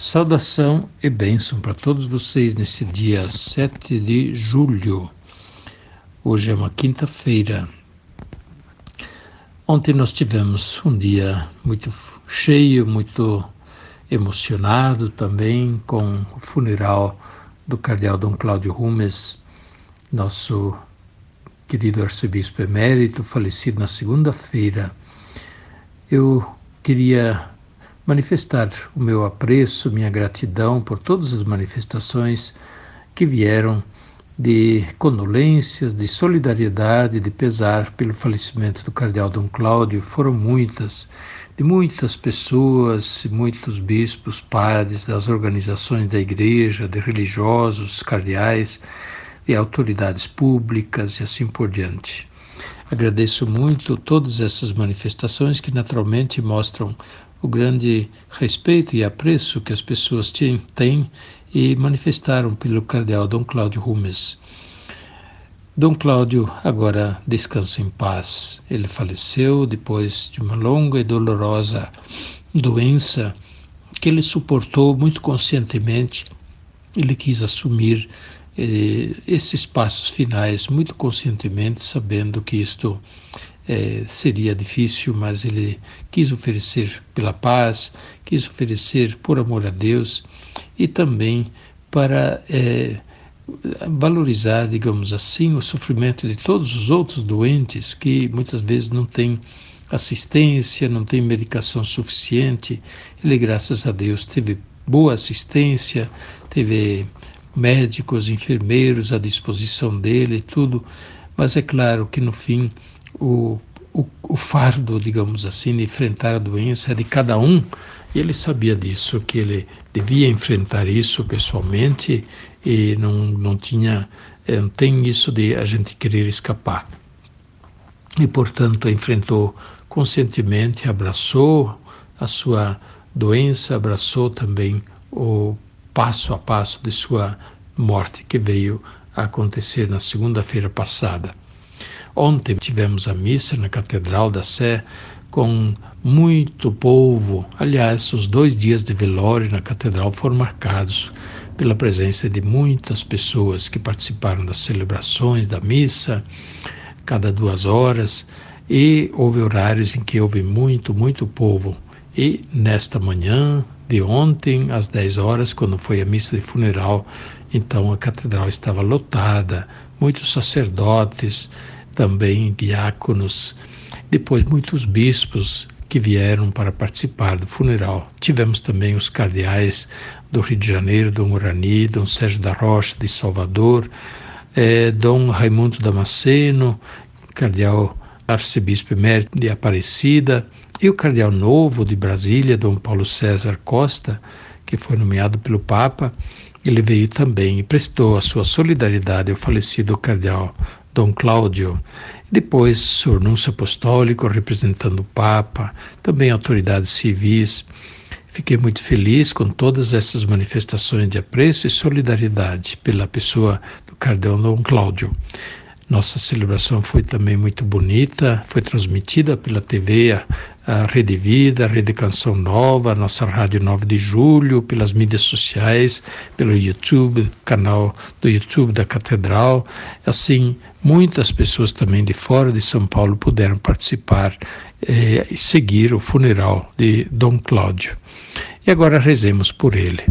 Saudação e bênção para todos vocês nesse dia 7 de julho. Hoje é uma quinta-feira. Ontem nós tivemos um dia muito cheio, muito emocionado também com o funeral do cardeal Dom Cláudio Rumes, nosso querido arcebispo emérito, falecido na segunda-feira. Eu queria manifestar o meu apreço, minha gratidão por todas as manifestações que vieram de condolências, de solidariedade, de pesar pelo falecimento do cardeal Dom Cláudio. Foram muitas, de muitas pessoas, muitos bispos, padres, das organizações da igreja, de religiosos, cardeais, de autoridades públicas e assim por diante. Agradeço muito todas essas manifestações que naturalmente mostram o grande respeito e apreço que as pessoas têm e manifestaram pelo cardeal Dom Cláudio Rumes. Dom Cláudio agora descansa em paz. Ele faleceu depois de uma longa e dolorosa doença que ele suportou muito conscientemente. Ele quis assumir eh, esses passos finais muito conscientemente, sabendo que isto é, seria difícil, mas ele quis oferecer pela paz, quis oferecer por amor a Deus e também para é, valorizar, digamos assim, o sofrimento de todos os outros doentes que muitas vezes não têm assistência, não têm medicação suficiente. Ele, graças a Deus, teve boa assistência, teve médicos, enfermeiros à disposição dele, tudo. Mas é claro que no fim o, o, o fardo, digamos assim, de enfrentar a doença é de cada um. E ele sabia disso, que ele devia enfrentar isso pessoalmente e não, não tinha, eh, não tem isso de a gente querer escapar. E, portanto, enfrentou conscientemente, abraçou a sua doença, abraçou também o passo a passo de sua morte que veio a acontecer na segunda-feira passada. Ontem tivemos a missa na Catedral da Sé com muito povo. Aliás, os dois dias de velório na Catedral foram marcados pela presença de muitas pessoas que participaram das celebrações da missa, cada duas horas, e houve horários em que houve muito, muito povo. E nesta manhã de ontem, às 10 horas, quando foi a missa de funeral, então a catedral estava lotada, muitos sacerdotes, também diáconos, depois muitos bispos que vieram para participar do funeral. Tivemos também os cardeais do Rio de Janeiro, Dom Urani, Dom Sérgio da Rocha de Salvador, eh, Dom Raimundo Damasceno, cardeal arcebispo emérito de Aparecida, e o cardeal novo de Brasília, Dom Paulo César Costa, que foi nomeado pelo Papa, ele veio também e prestou a sua solidariedade ao falecido cardeal Dom Cláudio, depois o Núncio Apostólico representando o Papa, também autoridades civis. Fiquei muito feliz com todas essas manifestações de apreço e solidariedade pela pessoa do cardeal Dom Cláudio. Nossa celebração foi também muito bonita, foi transmitida pela TV, a, Rede Vida, a Rede Canção Nova, a nossa Rádio 9 de Julho, pelas mídias sociais, pelo YouTube, canal do YouTube da Catedral. Assim, muitas pessoas também de fora de São Paulo puderam participar eh, e seguir o funeral de Dom Cláudio. E agora rezemos por ele.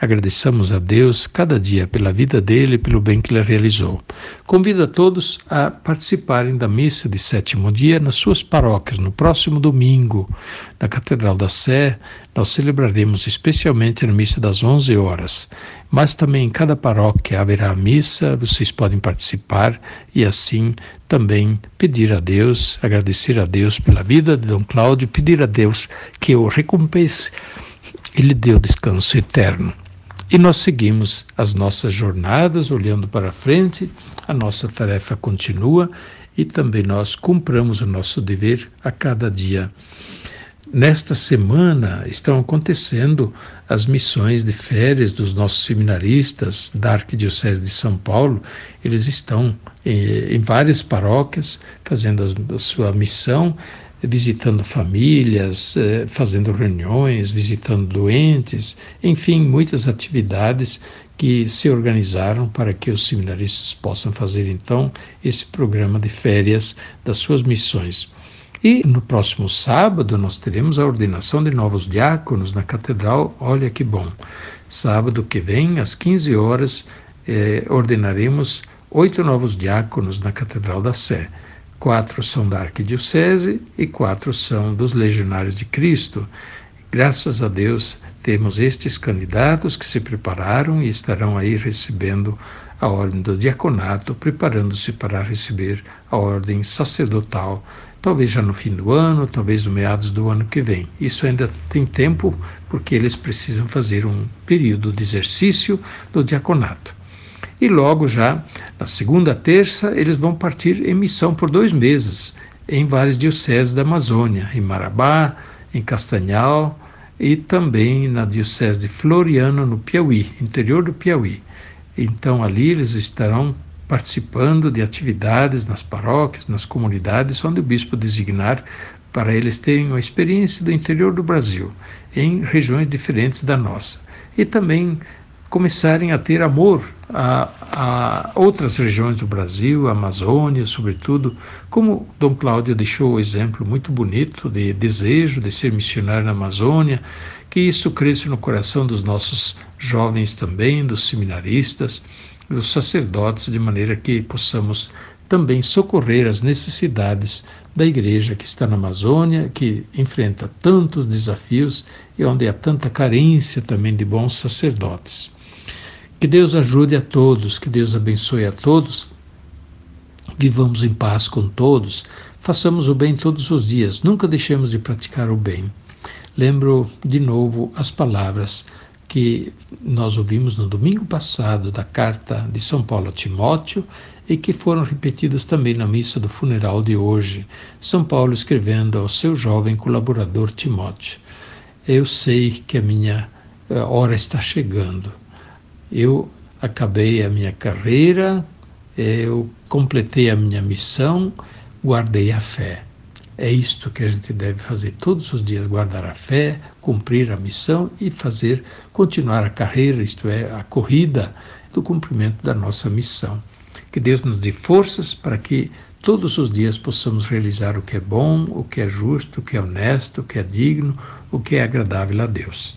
Agradeçamos a Deus cada dia pela vida dele e pelo bem que ele realizou. Convido a todos a participarem da missa de sétimo dia nas suas paróquias. No próximo domingo, na Catedral da Sé, nós celebraremos especialmente a missa das 11 horas. Mas também em cada paróquia haverá missa, vocês podem participar e assim também pedir a Deus, agradecer a Deus pela vida de Dom Cláudio, pedir a Deus que o recompense. Ele deu descanso eterno E nós seguimos as nossas jornadas olhando para frente, a nossa tarefa continua e também nós cumpramos o nosso dever a cada dia. Nesta semana estão acontecendo as missões de férias dos nossos seminaristas da Arquidiocese de São Paulo. Eles estão em, em várias paróquias fazendo a, a sua missão visitando famílias, eh, fazendo reuniões, visitando doentes, enfim, muitas atividades que se organizaram para que os seminaristas possam fazer então esse programa de férias das suas missões. E no próximo sábado nós teremos a ordenação de novos diáconos na catedral. Olha que bom! Sábado que vem, às 15 horas, eh, ordenaremos oito novos diáconos na Catedral da Sé. Quatro são da Arquidiocese e quatro são dos Legionários de Cristo. Graças a Deus temos estes candidatos que se prepararam e estarão aí recebendo a ordem do diaconato, preparando-se para receber a ordem sacerdotal, talvez já no fim do ano, talvez no meados do ano que vem. Isso ainda tem tempo, porque eles precisam fazer um período de exercício do diaconato. E logo já, na segunda terça, eles vão partir em missão por dois meses em várias dioceses da Amazônia, em Marabá, em Castanhal e também na diocese de Floriano, no Piauí, interior do Piauí. Então ali eles estarão participando de atividades nas paróquias, nas comunidades onde o bispo designar para eles terem uma experiência do interior do Brasil, em regiões diferentes da nossa. E também começarem a ter amor a, a, outras regiões do Brasil, Amazônia, sobretudo, como Dom Cláudio deixou o exemplo muito bonito de desejo de ser missionário na Amazônia, que isso cresça no coração dos nossos jovens também, dos seminaristas, dos sacerdotes, de maneira que possamos também socorrer as necessidades da igreja que está na Amazônia, que enfrenta tantos desafios e onde há tanta carência também de bons sacerdotes. Que Deus ajude a todos, que Deus abençoe a todos. Vivamos em paz com todos, façamos o bem todos os dias, nunca deixemos de praticar o bem. Lembro de novo as palavras que nós ouvimos no domingo passado da carta de São Paulo a Timóteo e que foram repetidas também na missa do funeral de hoje. São Paulo escrevendo ao seu jovem colaborador Timóteo: Eu sei que a minha eh, hora está chegando eu acabei a minha carreira, eu completei a minha missão, guardei a fé. É isto que a gente deve fazer todos os dias: guardar a fé, cumprir a missão e fazer continuar a carreira, isto é, a corrida do cumprimento da nossa missão. Que Deus nos dê forças para que todos os dias possamos realizar o que é bom, o que é justo, o que é honesto, o que é digno, o que é agradável a Deus.